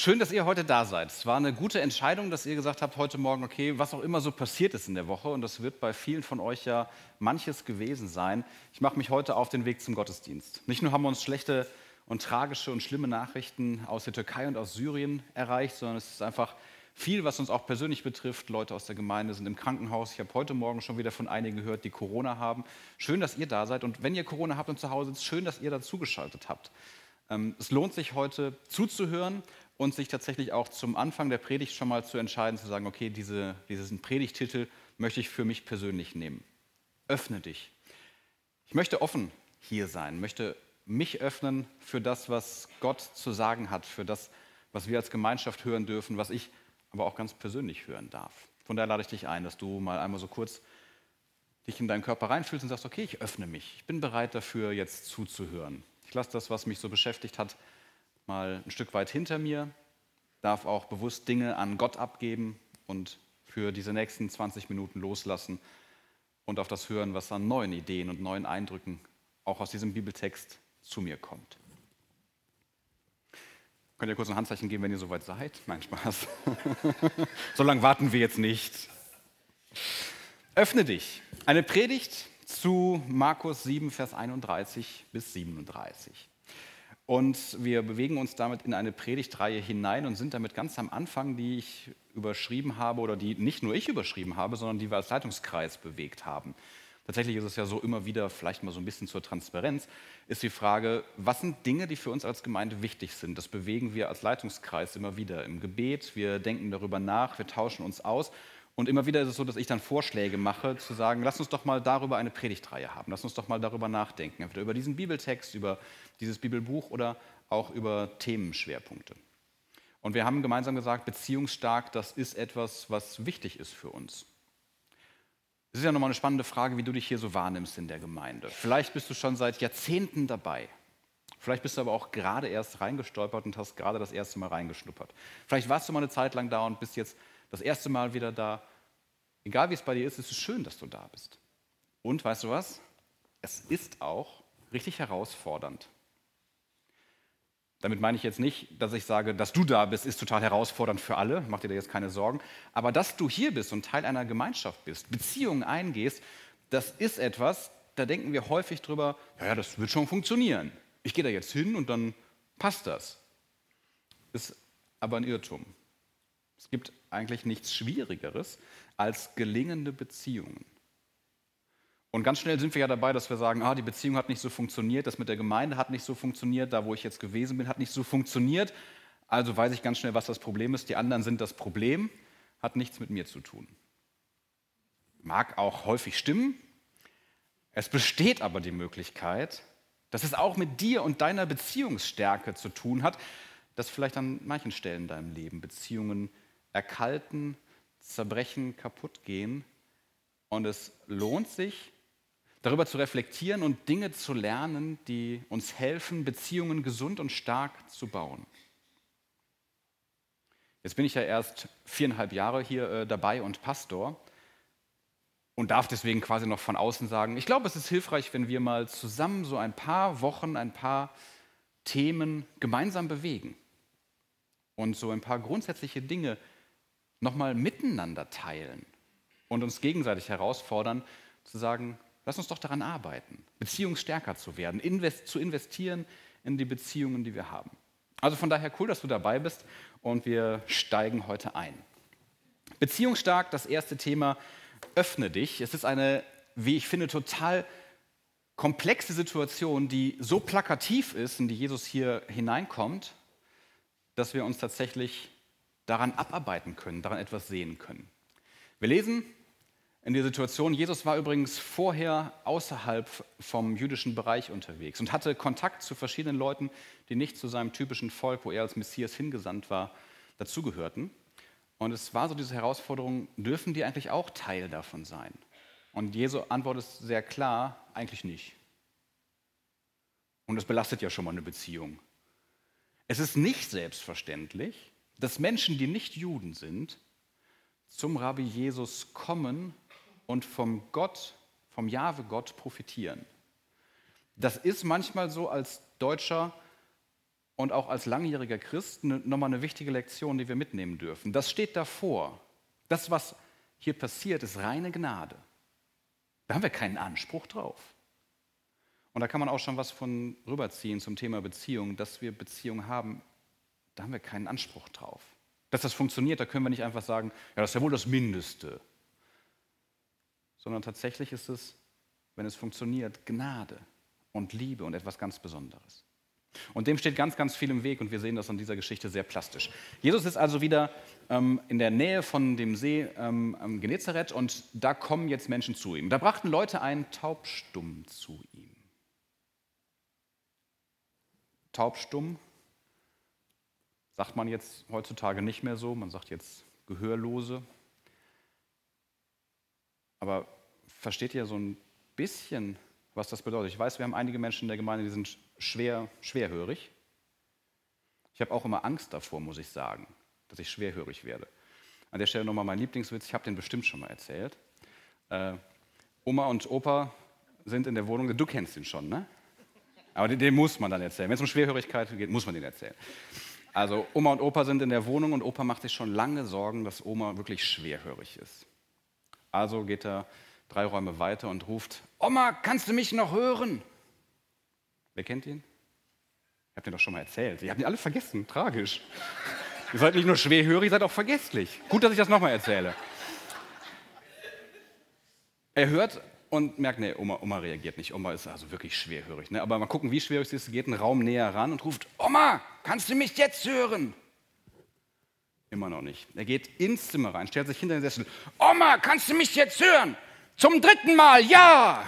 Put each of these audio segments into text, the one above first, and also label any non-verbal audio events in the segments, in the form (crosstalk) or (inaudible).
Schön, dass ihr heute da seid. Es war eine gute Entscheidung, dass ihr gesagt habt heute Morgen, okay, was auch immer so passiert ist in der Woche, und das wird bei vielen von euch ja manches gewesen sein. Ich mache mich heute auf den Weg zum Gottesdienst. Nicht nur haben wir uns schlechte und tragische und schlimme Nachrichten aus der Türkei und aus Syrien erreicht, sondern es ist einfach viel, was uns auch persönlich betrifft. Leute aus der Gemeinde sind im Krankenhaus. Ich habe heute Morgen schon wieder von einigen gehört, die Corona haben. Schön, dass ihr da seid. Und wenn ihr Corona habt und zu Hause sitzt, schön, dass ihr dazugeschaltet habt. Ähm, es lohnt sich heute zuzuhören und sich tatsächlich auch zum Anfang der Predigt schon mal zu entscheiden, zu sagen, okay, diese, diesen Predigtitel möchte ich für mich persönlich nehmen. Öffne dich. Ich möchte offen hier sein, möchte mich öffnen für das, was Gott zu sagen hat, für das, was wir als Gemeinschaft hören dürfen, was ich aber auch ganz persönlich hören darf. Von daher lade ich dich ein, dass du mal einmal so kurz dich in deinen Körper reinfühlst und sagst, okay, ich öffne mich. Ich bin bereit dafür, jetzt zuzuhören. Ich lasse das, was mich so beschäftigt hat, mal ein Stück weit hinter mir, darf auch bewusst Dinge an Gott abgeben und für diese nächsten 20 Minuten loslassen und auf das hören, was an neuen Ideen und neuen Eindrücken auch aus diesem Bibeltext zu mir kommt. Könnt ihr kurz ein Handzeichen geben, wenn ihr soweit seid? Nein, Spaß. (laughs) so lange warten wir jetzt nicht. Öffne dich. Eine Predigt zu Markus 7, Vers 31 bis 37. Und wir bewegen uns damit in eine Predigtreihe hinein und sind damit ganz am Anfang, die ich überschrieben habe oder die nicht nur ich überschrieben habe, sondern die wir als Leitungskreis bewegt haben. Tatsächlich ist es ja so immer wieder, vielleicht mal so ein bisschen zur Transparenz, ist die Frage, was sind Dinge, die für uns als Gemeinde wichtig sind? Das bewegen wir als Leitungskreis immer wieder im Gebet. Wir denken darüber nach, wir tauschen uns aus. Und immer wieder ist es so, dass ich dann Vorschläge mache, zu sagen, lass uns doch mal darüber eine Predigtreihe haben. Lass uns doch mal darüber nachdenken. Entweder über diesen Bibeltext, über dieses Bibelbuch oder auch über Themenschwerpunkte. Und wir haben gemeinsam gesagt, beziehungsstark, das ist etwas, was wichtig ist für uns. Es ist ja nochmal eine spannende Frage, wie du dich hier so wahrnimmst in der Gemeinde. Vielleicht bist du schon seit Jahrzehnten dabei. Vielleicht bist du aber auch gerade erst reingestolpert und hast gerade das erste Mal reingeschnuppert. Vielleicht warst du mal eine Zeit lang da und bist jetzt das erste Mal wieder da. Egal wie es bei dir ist, ist es schön, dass du da bist. Und weißt du was? Es ist auch richtig herausfordernd. Damit meine ich jetzt nicht, dass ich sage, dass du da bist, ist total herausfordernd für alle, mach dir da jetzt keine Sorgen. Aber dass du hier bist und Teil einer Gemeinschaft bist, Beziehungen eingehst, das ist etwas, da denken wir häufig drüber, ja das wird schon funktionieren. Ich gehe da jetzt hin und dann passt das. Ist aber ein Irrtum. Es gibt eigentlich nichts Schwierigeres als gelingende Beziehungen. Und ganz schnell sind wir ja dabei, dass wir sagen, ah, die Beziehung hat nicht so funktioniert, das mit der Gemeinde hat nicht so funktioniert, da wo ich jetzt gewesen bin, hat nicht so funktioniert. Also weiß ich ganz schnell, was das Problem ist. Die anderen sind das Problem, hat nichts mit mir zu tun. Mag auch häufig stimmen. Es besteht aber die Möglichkeit, dass es auch mit dir und deiner Beziehungsstärke zu tun hat, dass vielleicht an manchen Stellen in deinem Leben Beziehungen erkalten, zerbrechen, kaputt gehen. Und es lohnt sich, darüber zu reflektieren und Dinge zu lernen, die uns helfen, Beziehungen gesund und stark zu bauen. Jetzt bin ich ja erst viereinhalb Jahre hier äh, dabei und Pastor und darf deswegen quasi noch von außen sagen, ich glaube, es ist hilfreich, wenn wir mal zusammen so ein paar Wochen, ein paar Themen gemeinsam bewegen und so ein paar grundsätzliche Dinge nochmal miteinander teilen und uns gegenseitig herausfordern, zu sagen, Lass uns doch daran arbeiten, beziehungsstärker zu werden, invest, zu investieren in die Beziehungen, die wir haben. Also von daher cool, dass du dabei bist und wir steigen heute ein. Beziehungsstark, das erste Thema, öffne dich. Es ist eine, wie ich finde, total komplexe Situation, die so plakativ ist, in die Jesus hier hineinkommt, dass wir uns tatsächlich daran abarbeiten können, daran etwas sehen können. Wir lesen in der Situation. Jesus war übrigens vorher außerhalb vom jüdischen Bereich unterwegs und hatte Kontakt zu verschiedenen Leuten, die nicht zu seinem typischen Volk, wo er als Messias hingesandt war, dazugehörten. Und es war so diese Herausforderung, dürfen die eigentlich auch Teil davon sein? Und Jesu Antwort ist sehr klar, eigentlich nicht. Und das belastet ja schon mal eine Beziehung. Es ist nicht selbstverständlich, dass Menschen, die nicht Juden sind, zum Rabbi Jesus kommen und vom Gott, vom Jahwe Gott profitieren. Das ist manchmal so als Deutscher und auch als langjähriger Christ nochmal eine wichtige Lektion, die wir mitnehmen dürfen. Das steht davor. Das, was hier passiert, ist reine Gnade. Da haben wir keinen Anspruch drauf. Und da kann man auch schon was von rüberziehen zum Thema Beziehung, dass wir Beziehung haben, da haben wir keinen Anspruch drauf. Dass das funktioniert, da können wir nicht einfach sagen, ja, das ist ja wohl das Mindeste. Sondern tatsächlich ist es, wenn es funktioniert, Gnade und Liebe und etwas ganz Besonderes. Und dem steht ganz, ganz viel im Weg und wir sehen das an dieser Geschichte sehr plastisch. Jesus ist also wieder ähm, in der Nähe von dem See ähm, Genezareth und da kommen jetzt Menschen zu ihm. Da brachten Leute einen Taubstumm zu ihm. Taubstumm sagt man jetzt heutzutage nicht mehr so, man sagt jetzt Gehörlose. Aber versteht ihr so ein bisschen, was das bedeutet? Ich weiß, wir haben einige Menschen in der Gemeinde, die sind schwer, schwerhörig. Ich habe auch immer Angst davor, muss ich sagen, dass ich schwerhörig werde. An der Stelle nochmal mein Lieblingswitz, ich habe den bestimmt schon mal erzählt. Äh, Oma und Opa sind in der Wohnung, du kennst ihn schon, ne? Aber den, den muss man dann erzählen. Wenn es um Schwerhörigkeit geht, muss man den erzählen. Also Oma und Opa sind in der Wohnung und Opa macht sich schon lange Sorgen, dass Oma wirklich schwerhörig ist. Also geht er drei Räume weiter und ruft, Oma, kannst du mich noch hören? Wer kennt ihn? Ich habe den doch schon mal erzählt. Ihr habt ihn alle vergessen. Tragisch. (laughs) ihr seid nicht nur schwerhörig, ihr seid auch vergesslich. Gut, dass ich das nochmal erzähle. Er hört und merkt, nee, Oma, Oma reagiert nicht. Oma ist also wirklich schwerhörig. Ne? Aber mal gucken, wie schwerhörig sie ist. Sie geht einen Raum näher ran und ruft, Oma, kannst du mich jetzt hören? Immer noch nicht. Er geht ins Zimmer rein, stellt sich hinter den Sessel. Oma, kannst du mich jetzt hören? Zum dritten Mal, ja!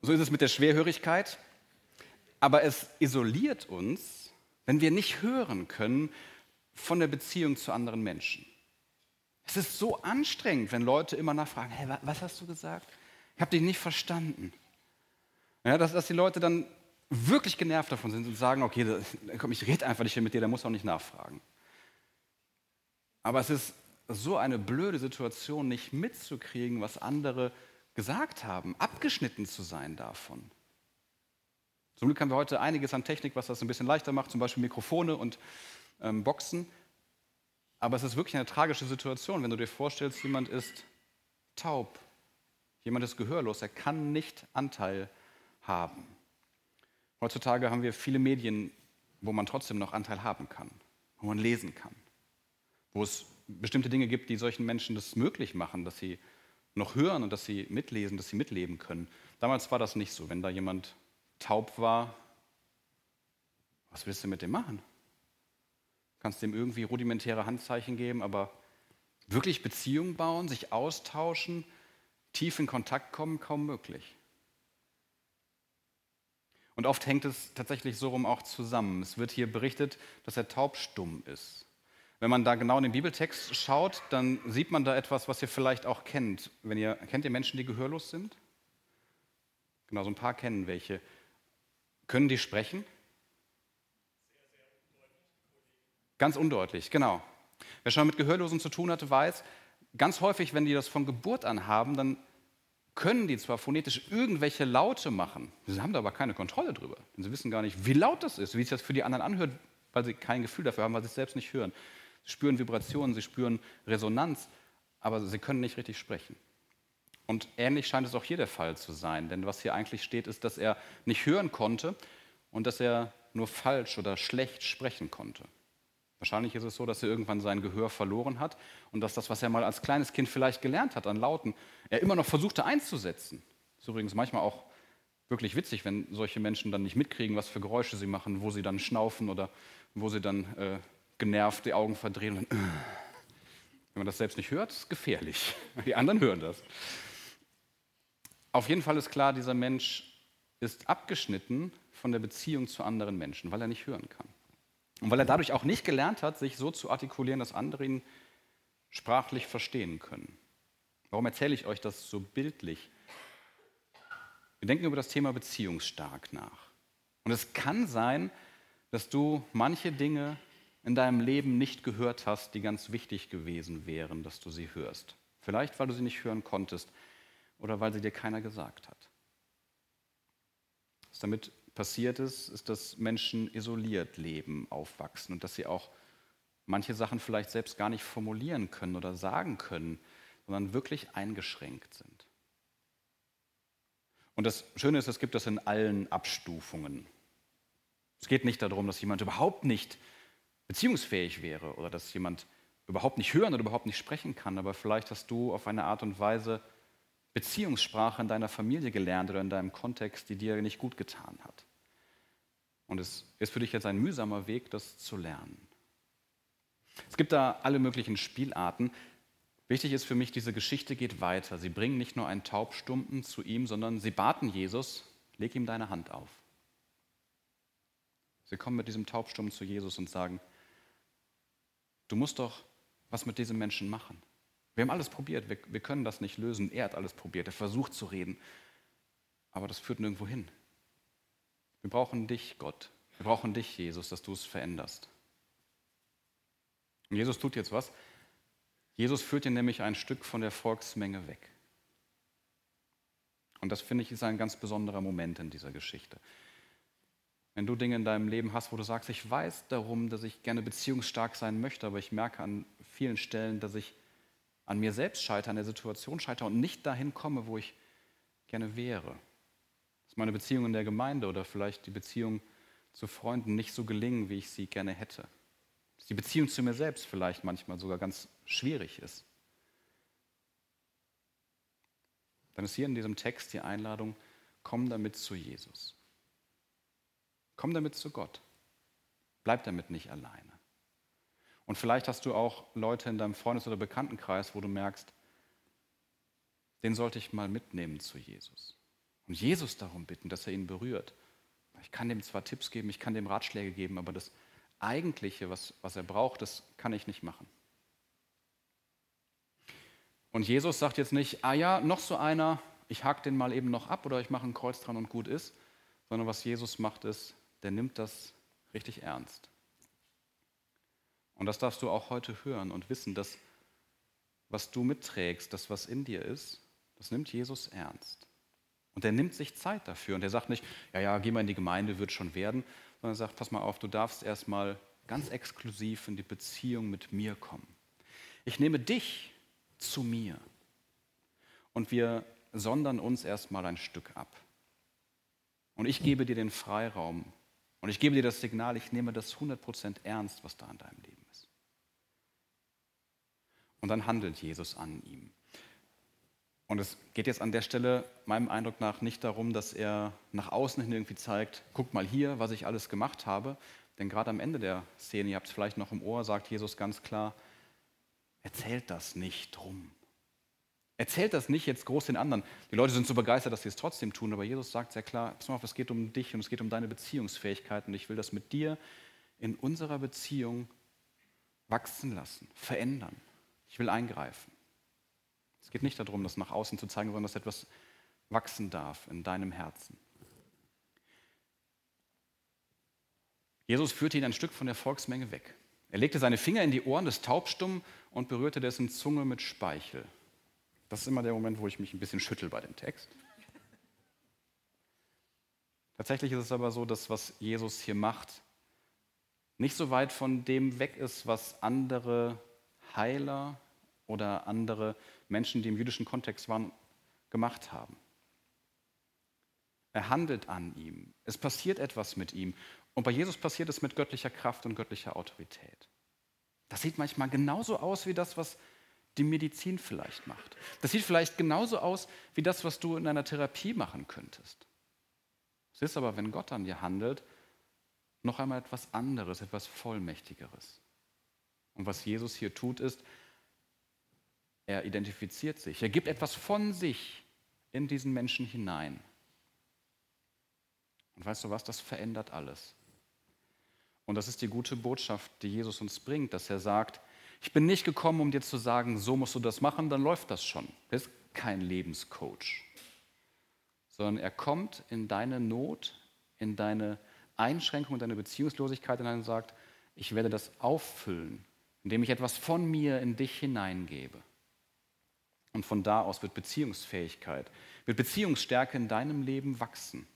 So ist es mit der Schwerhörigkeit. Aber es isoliert uns, wenn wir nicht hören können von der Beziehung zu anderen Menschen. Es ist so anstrengend, wenn Leute immer nachfragen, hey, was hast du gesagt? Ich habe dich nicht verstanden. Ja, dass, dass die Leute dann wirklich genervt davon sind und sagen, okay, komm, ich rede einfach nicht mit dir, der muss auch nicht nachfragen. Aber es ist so eine blöde Situation, nicht mitzukriegen, was andere gesagt haben, abgeschnitten zu sein davon. Zum Glück haben wir heute einiges an Technik, was das ein bisschen leichter macht, zum Beispiel Mikrofone und ähm, Boxen. Aber es ist wirklich eine tragische Situation, wenn du dir vorstellst, jemand ist taub, jemand ist gehörlos, er kann nicht Anteil haben. Heutzutage haben wir viele Medien, wo man trotzdem noch Anteil haben kann, wo man lesen kann, wo es bestimmte Dinge gibt, die solchen Menschen das möglich machen, dass sie noch hören und dass sie mitlesen, dass sie mitleben können. Damals war das nicht so. Wenn da jemand taub war, was willst du mit dem machen? Kannst dem irgendwie rudimentäre Handzeichen geben, aber wirklich Beziehungen bauen, sich austauschen, tief in Kontakt kommen, kaum möglich. Und oft hängt es tatsächlich so rum auch zusammen. Es wird hier berichtet, dass er taubstumm ist. Wenn man da genau in den Bibeltext schaut, dann sieht man da etwas, was ihr vielleicht auch kennt. Wenn ihr, kennt ihr Menschen, die gehörlos sind? Genau, so ein paar kennen welche. Können die sprechen? Ganz undeutlich, genau. Wer schon mit Gehörlosen zu tun hatte, weiß, ganz häufig, wenn die das von Geburt an haben, dann können die zwar phonetisch irgendwelche Laute machen, sie haben da aber keine Kontrolle drüber. sie wissen gar nicht, wie laut das ist, wie sich das für die anderen anhört, weil sie kein Gefühl dafür haben, weil sie es selbst nicht hören. Sie spüren Vibrationen, sie spüren Resonanz, aber sie können nicht richtig sprechen. Und ähnlich scheint es auch hier der Fall zu sein, denn was hier eigentlich steht, ist, dass er nicht hören konnte und dass er nur falsch oder schlecht sprechen konnte. Wahrscheinlich ist es so, dass er irgendwann sein Gehör verloren hat und dass das, was er mal als kleines Kind vielleicht gelernt hat an Lauten, er immer noch versuchte einzusetzen. Das ist übrigens manchmal auch wirklich witzig, wenn solche Menschen dann nicht mitkriegen, was für Geräusche sie machen, wo sie dann schnaufen oder wo sie dann äh, genervt die Augen verdrehen. Und, äh. Wenn man das selbst nicht hört, ist es gefährlich. (laughs) Die anderen hören das. Auf jeden Fall ist klar, dieser Mensch ist abgeschnitten von der Beziehung zu anderen Menschen, weil er nicht hören kann. Und weil er dadurch auch nicht gelernt hat, sich so zu artikulieren, dass andere ihn sprachlich verstehen können. Warum erzähle ich euch das so bildlich? Wir denken über das Thema beziehungsstark nach. Und es kann sein, dass du manche Dinge in deinem Leben nicht gehört hast, die ganz wichtig gewesen wären, dass du sie hörst. Vielleicht, weil du sie nicht hören konntest, oder weil sie dir keiner gesagt hat. Was damit passiert ist, ist, dass Menschen isoliert leben, aufwachsen und dass sie auch manche Sachen vielleicht selbst gar nicht formulieren können oder sagen können, sondern wirklich eingeschränkt sind. Und das Schöne ist, es gibt das in allen Abstufungen. Es geht nicht darum, dass jemand überhaupt nicht beziehungsfähig wäre oder dass jemand überhaupt nicht hören oder überhaupt nicht sprechen kann, aber vielleicht hast du auf eine Art und Weise Beziehungssprache in deiner Familie gelernt oder in deinem Kontext, die dir nicht gut getan hat. Und es ist für dich jetzt ein mühsamer Weg, das zu lernen. Es gibt da alle möglichen Spielarten. Wichtig ist für mich, diese Geschichte geht weiter. Sie bringen nicht nur einen Taubstumpen zu ihm, sondern sie baten Jesus, leg ihm deine Hand auf. Sie kommen mit diesem Taubstummen zu Jesus und sagen, du musst doch was mit diesem Menschen machen. Wir haben alles probiert, wir, wir können das nicht lösen. Er hat alles probiert, er versucht zu reden, aber das führt nirgendwo hin. Wir brauchen dich, Gott. Wir brauchen dich, Jesus, dass du es veränderst. Und Jesus tut jetzt was. Jesus führt ihn nämlich ein Stück von der Volksmenge weg. Und das finde ich ist ein ganz besonderer Moment in dieser Geschichte. Wenn du Dinge in deinem Leben hast, wo du sagst, ich weiß darum, dass ich gerne beziehungsstark sein möchte, aber ich merke an vielen Stellen, dass ich an mir selbst scheitere, an der Situation scheitere und nicht dahin komme, wo ich gerne wäre. Meine Beziehungen in der Gemeinde oder vielleicht die Beziehung zu Freunden nicht so gelingen, wie ich sie gerne hätte. Dass die Beziehung zu mir selbst vielleicht manchmal sogar ganz schwierig ist. Dann ist hier in diesem Text die Einladung, komm damit zu Jesus. Komm damit zu Gott. Bleib damit nicht alleine. Und vielleicht hast du auch Leute in deinem Freundes- oder Bekanntenkreis, wo du merkst, den sollte ich mal mitnehmen zu Jesus. Und Jesus darum bitten, dass er ihn berührt. Ich kann dem zwar Tipps geben, ich kann dem Ratschläge geben, aber das Eigentliche, was, was er braucht, das kann ich nicht machen. Und Jesus sagt jetzt nicht, ah ja, noch so einer, ich hake den mal eben noch ab oder ich mache ein Kreuz dran und gut ist, sondern was Jesus macht ist, der nimmt das richtig ernst. Und das darfst du auch heute hören und wissen, dass was du mitträgst, das, was in dir ist, das nimmt Jesus ernst. Und er nimmt sich Zeit dafür. Und er sagt nicht, ja, ja, geh mal in die Gemeinde, wird schon werden, sondern er sagt, pass mal auf, du darfst erstmal ganz exklusiv in die Beziehung mit mir kommen. Ich nehme dich zu mir. Und wir sondern uns erstmal ein Stück ab. Und ich gebe dir den Freiraum, und ich gebe dir das Signal, ich nehme das 100% ernst, was da in deinem Leben ist. Und dann handelt Jesus an ihm. Und es geht jetzt an der Stelle meinem Eindruck nach nicht darum, dass er nach außen hin irgendwie zeigt, guck mal hier, was ich alles gemacht habe. Denn gerade am Ende der Szene, ihr habt es vielleicht noch im Ohr, sagt Jesus ganz klar, erzählt das nicht drum. Erzählt das nicht jetzt groß den anderen. Die Leute sind so begeistert, dass sie es trotzdem tun, aber Jesus sagt sehr klar, pass mal auf, es geht um dich und es geht um deine Beziehungsfähigkeit und ich will das mit dir in unserer Beziehung wachsen lassen, verändern. Ich will eingreifen. Es geht nicht darum, das nach außen zu zeigen, sondern dass etwas wachsen darf in deinem Herzen. Jesus führte ihn ein Stück von der Volksmenge weg. Er legte seine Finger in die Ohren des Taubstummen und berührte dessen Zunge mit Speichel. Das ist immer der Moment, wo ich mich ein bisschen schüttel bei dem Text. Tatsächlich ist es aber so, dass was Jesus hier macht, nicht so weit von dem weg ist, was andere Heiler oder andere Menschen, die im jüdischen Kontext waren, gemacht haben. Er handelt an ihm. Es passiert etwas mit ihm. Und bei Jesus passiert es mit göttlicher Kraft und göttlicher Autorität. Das sieht manchmal genauso aus wie das, was die Medizin vielleicht macht. Das sieht vielleicht genauso aus wie das, was du in einer Therapie machen könntest. Es ist aber, wenn Gott an dir handelt, noch einmal etwas anderes, etwas Vollmächtigeres. Und was Jesus hier tut, ist, er identifiziert sich. Er gibt etwas von sich in diesen Menschen hinein. Und weißt du was, das verändert alles. Und das ist die gute Botschaft, die Jesus uns bringt, dass er sagt, ich bin nicht gekommen, um dir zu sagen, so musst du das machen, dann läuft das schon. Er ist kein Lebenscoach, sondern er kommt in deine Not, in deine Einschränkung, in deine Beziehungslosigkeit und sagt, ich werde das auffüllen, indem ich etwas von mir in dich hineingebe. Und von da aus wird Beziehungsfähigkeit, wird Beziehungsstärke in deinem Leben wachsen.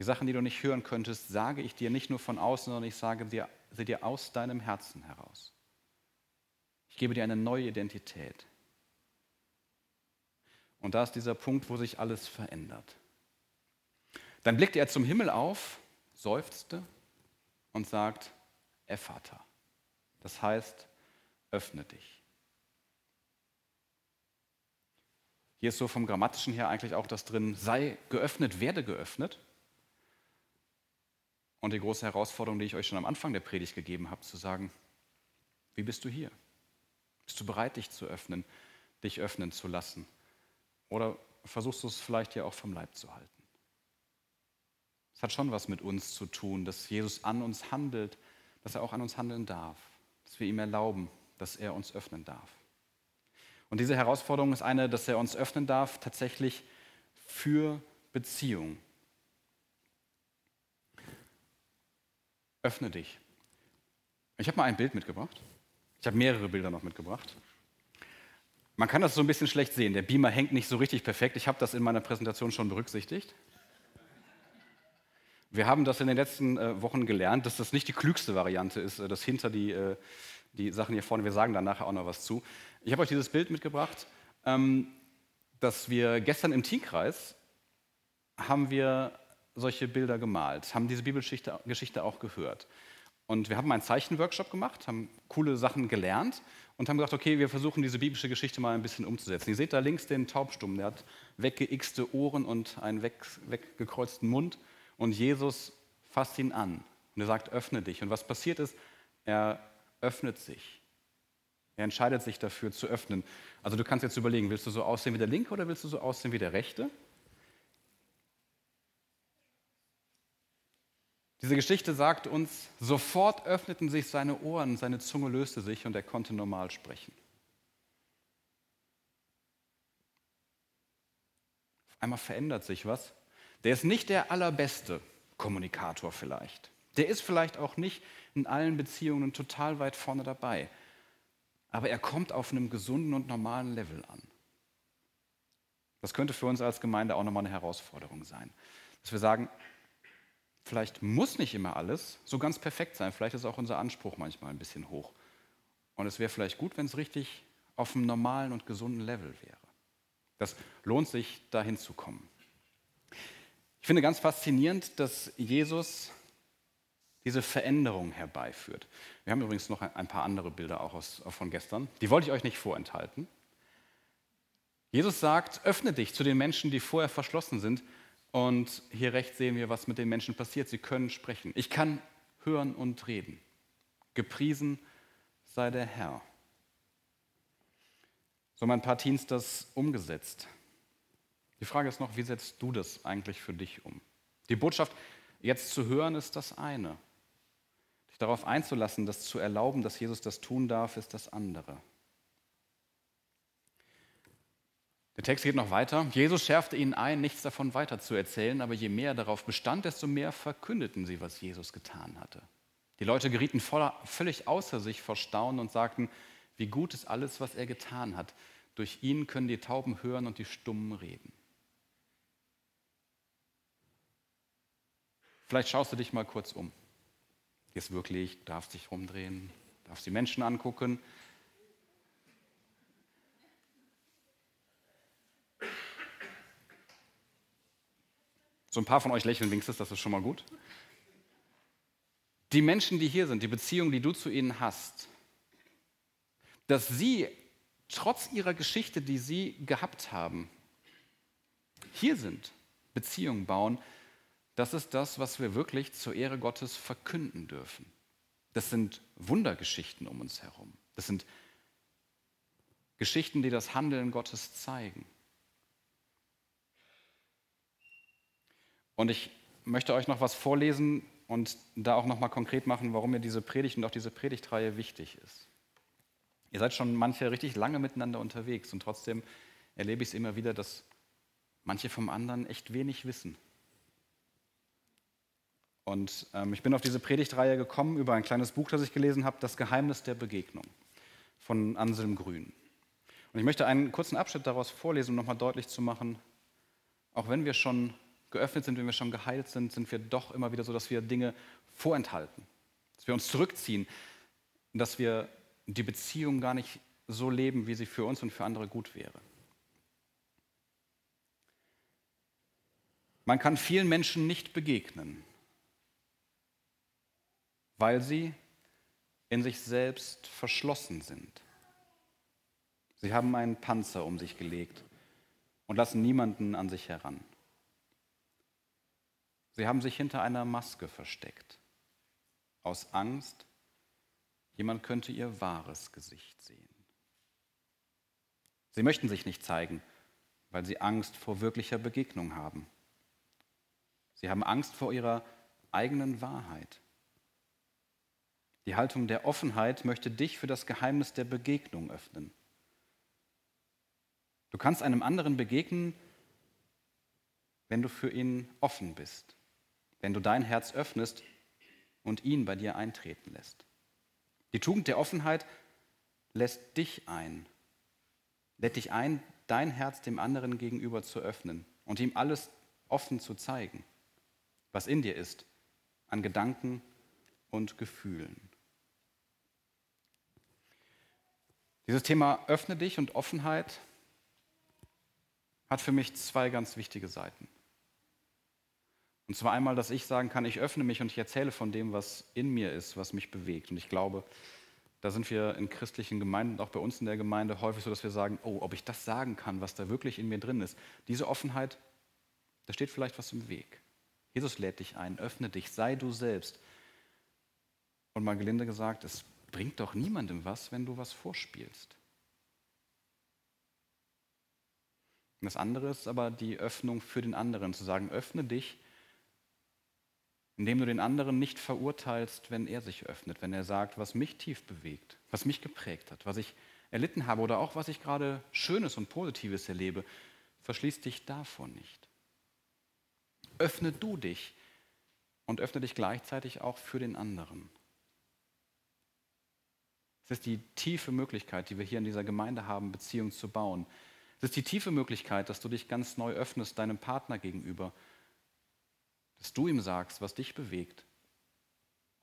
Die Sachen, die du nicht hören könntest, sage ich dir nicht nur von außen, sondern ich sage dir, sie dir aus deinem Herzen heraus. Ich gebe dir eine neue Identität. Und da ist dieser Punkt, wo sich alles verändert. Dann blickte er zum Himmel auf, seufzte und sagt, Vater. Das heißt, öffne dich. Hier ist so vom Grammatischen her eigentlich auch das drin, sei geöffnet, werde geöffnet. Und die große Herausforderung, die ich euch schon am Anfang der Predigt gegeben habe, zu sagen, wie bist du hier? Bist du bereit, dich zu öffnen, dich öffnen zu lassen? Oder versuchst du es vielleicht ja auch vom Leib zu halten? Es hat schon was mit uns zu tun, dass Jesus an uns handelt, dass er auch an uns handeln darf, dass wir ihm erlauben, dass er uns öffnen darf. Und diese Herausforderung ist eine, dass er uns öffnen darf, tatsächlich für Beziehung. Öffne dich. Ich habe mal ein Bild mitgebracht. Ich habe mehrere Bilder noch mitgebracht. Man kann das so ein bisschen schlecht sehen. Der Beamer hängt nicht so richtig perfekt. Ich habe das in meiner Präsentation schon berücksichtigt. Wir haben das in den letzten äh, Wochen gelernt, dass das nicht die klügste Variante ist, äh, das hinter die, äh, die Sachen hier vorne, wir sagen da nachher auch noch was zu. Ich habe euch dieses Bild mitgebracht, ähm, dass wir gestern im Teamkreis haben wir solche Bilder gemalt, haben diese Bibelgeschichte auch gehört. Und wir haben einen Zeichenworkshop gemacht, haben coole Sachen gelernt und haben gesagt, okay, wir versuchen diese biblische Geschichte mal ein bisschen umzusetzen. Ihr seht da links den Taubstummen, der hat weggeixte Ohren und einen weg, weggekreuzten Mund. Und Jesus fasst ihn an und er sagt, öffne dich. Und was passiert ist, er öffnet sich. Er entscheidet sich dafür zu öffnen. Also du kannst jetzt überlegen, willst du so aussehen wie der Linke oder willst du so aussehen wie der Rechte? Diese Geschichte sagt uns, sofort öffneten sich seine Ohren, seine Zunge löste sich und er konnte normal sprechen. Auf einmal verändert sich was. Der ist nicht der allerbeste Kommunikator vielleicht. Der ist vielleicht auch nicht in allen Beziehungen total weit vorne dabei. Aber er kommt auf einem gesunden und normalen Level an. Das könnte für uns als Gemeinde auch nochmal eine Herausforderung sein. Dass wir sagen, vielleicht muss nicht immer alles so ganz perfekt sein. Vielleicht ist auch unser Anspruch manchmal ein bisschen hoch. Und es wäre vielleicht gut, wenn es richtig auf einem normalen und gesunden Level wäre. Das lohnt sich, dahin zu kommen. Ich finde ganz faszinierend, dass Jesus diese Veränderung herbeiführt. Wir haben übrigens noch ein paar andere Bilder auch aus, von gestern. Die wollte ich euch nicht vorenthalten. Jesus sagt, öffne dich zu den Menschen, die vorher verschlossen sind. Und hier rechts sehen wir, was mit den Menschen passiert. Sie können sprechen. Ich kann hören und reden. Gepriesen sei der Herr. So haben ein paar Teens das umgesetzt. Die Frage ist noch, wie setzt du das eigentlich für dich um? Die Botschaft jetzt zu hören ist das eine. Dich darauf einzulassen, das zu erlauben, dass Jesus das tun darf, ist das andere. Der Text geht noch weiter. Jesus schärfte ihnen ein, nichts davon weiterzuerzählen, aber je mehr darauf bestand, desto mehr verkündeten sie, was Jesus getan hatte. Die Leute gerieten voller, völlig außer sich vor Staunen und sagten, wie gut ist alles, was er getan hat. Durch ihn können die Tauben hören und die Stummen reden. Vielleicht schaust du dich mal kurz um. Jetzt wirklich, darfst dich rumdrehen, darfst die Menschen angucken. So ein paar von euch lächeln wenigstens, das ist schon mal gut. Die Menschen, die hier sind, die Beziehung, die du zu ihnen hast, dass sie trotz ihrer Geschichte, die sie gehabt haben, hier sind, Beziehungen bauen, das ist das, was wir wirklich zur Ehre Gottes verkünden dürfen. Das sind Wundergeschichten um uns herum. Das sind Geschichten, die das Handeln Gottes zeigen. Und ich möchte euch noch was vorlesen und da auch noch mal konkret machen, warum mir diese Predigt und auch diese Predigtreihe wichtig ist. Ihr seid schon manche richtig lange miteinander unterwegs und trotzdem erlebe ich es immer wieder, dass manche vom anderen echt wenig wissen. Und ähm, ich bin auf diese Predigtreihe gekommen über ein kleines Buch, das ich gelesen habe, Das Geheimnis der Begegnung von Anselm Grün. Und ich möchte einen kurzen Abschnitt daraus vorlesen, um nochmal deutlich zu machen, auch wenn wir schon geöffnet sind, wenn wir schon geheilt sind, sind wir doch immer wieder so, dass wir Dinge vorenthalten, dass wir uns zurückziehen, dass wir die Beziehung gar nicht so leben, wie sie für uns und für andere gut wäre. Man kann vielen Menschen nicht begegnen, weil sie in sich selbst verschlossen sind. Sie haben einen Panzer um sich gelegt und lassen niemanden an sich heran. Sie haben sich hinter einer Maske versteckt, aus Angst, jemand könnte ihr wahres Gesicht sehen. Sie möchten sich nicht zeigen, weil sie Angst vor wirklicher Begegnung haben. Sie haben Angst vor ihrer eigenen Wahrheit. Die Haltung der Offenheit möchte dich für das Geheimnis der Begegnung öffnen. Du kannst einem anderen begegnen, wenn du für ihn offen bist, wenn du dein Herz öffnest und ihn bei dir eintreten lässt. Die Tugend der Offenheit lässt dich ein, lädt dich ein, dein Herz dem anderen gegenüber zu öffnen und ihm alles offen zu zeigen, was in dir ist, an Gedanken und Gefühlen. Dieses Thema Öffne dich und Offenheit hat für mich zwei ganz wichtige Seiten. Und zwar einmal, dass ich sagen kann, ich öffne mich und ich erzähle von dem, was in mir ist, was mich bewegt. Und ich glaube, da sind wir in christlichen Gemeinden, auch bei uns in der Gemeinde, häufig so, dass wir sagen, oh, ob ich das sagen kann, was da wirklich in mir drin ist. Diese Offenheit, da steht vielleicht was im Weg. Jesus lädt dich ein, öffne dich, sei du selbst. Und mal gelinde gesagt, es bringt doch niemandem was, wenn du was vorspielst. Und das andere ist aber die Öffnung für den anderen, zu sagen, öffne dich, indem du den anderen nicht verurteilst, wenn er sich öffnet, wenn er sagt, was mich tief bewegt, was mich geprägt hat, was ich erlitten habe oder auch was ich gerade Schönes und Positives erlebe, verschließ dich davon nicht. Öffne du dich und öffne dich gleichzeitig auch für den anderen. Es ist die tiefe Möglichkeit, die wir hier in dieser Gemeinde haben, Beziehungen zu bauen. Es ist die tiefe Möglichkeit, dass du dich ganz neu öffnest deinem Partner gegenüber, dass du ihm sagst, was dich bewegt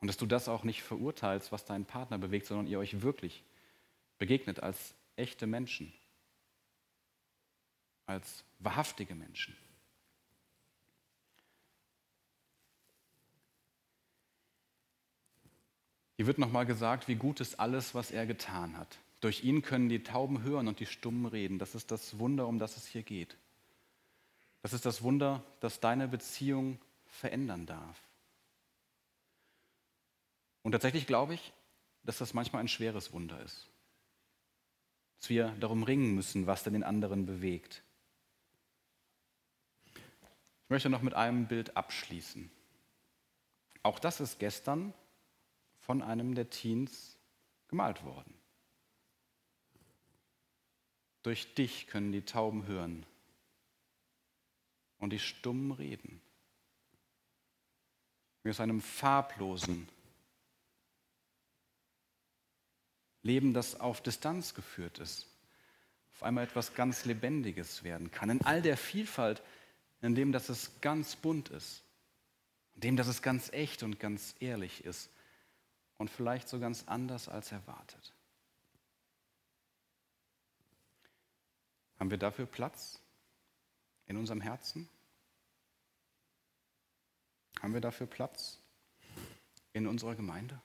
und dass du das auch nicht verurteilst, was deinen Partner bewegt, sondern ihr euch wirklich begegnet als echte Menschen, als wahrhaftige Menschen. Hier wird nochmal gesagt, wie gut ist alles, was er getan hat. Durch ihn können die Tauben hören und die Stummen reden. Das ist das Wunder, um das es hier geht. Das ist das Wunder, das deine Beziehung verändern darf. Und tatsächlich glaube ich, dass das manchmal ein schweres Wunder ist. Dass wir darum ringen müssen, was denn den anderen bewegt. Ich möchte noch mit einem Bild abschließen. Auch das ist gestern von einem der Teens gemalt worden. Durch dich können die Tauben hören und die Stummen reden. Wie aus einem farblosen Leben, das auf Distanz geführt ist, auf einmal etwas ganz Lebendiges werden kann. In all der Vielfalt, in dem, dass es ganz bunt ist, in dem, dass es ganz echt und ganz ehrlich ist und vielleicht so ganz anders als erwartet. Haben wir dafür Platz in unserem Herzen? Haben wir dafür Platz in unserer Gemeinde?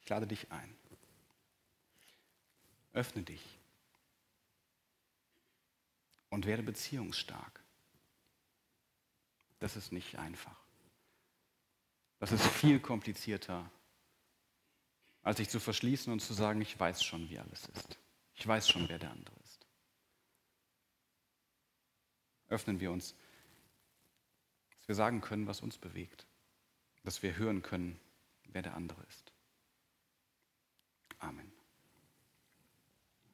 Ich lade dich ein. Öffne dich und werde beziehungsstark. Das ist nicht einfach. Das ist viel komplizierter, als sich zu verschließen und zu sagen, ich weiß schon, wie alles ist. Ich weiß schon, wer der andere ist. Öffnen wir uns, dass wir sagen können, was uns bewegt, dass wir hören können, wer der andere ist. Amen.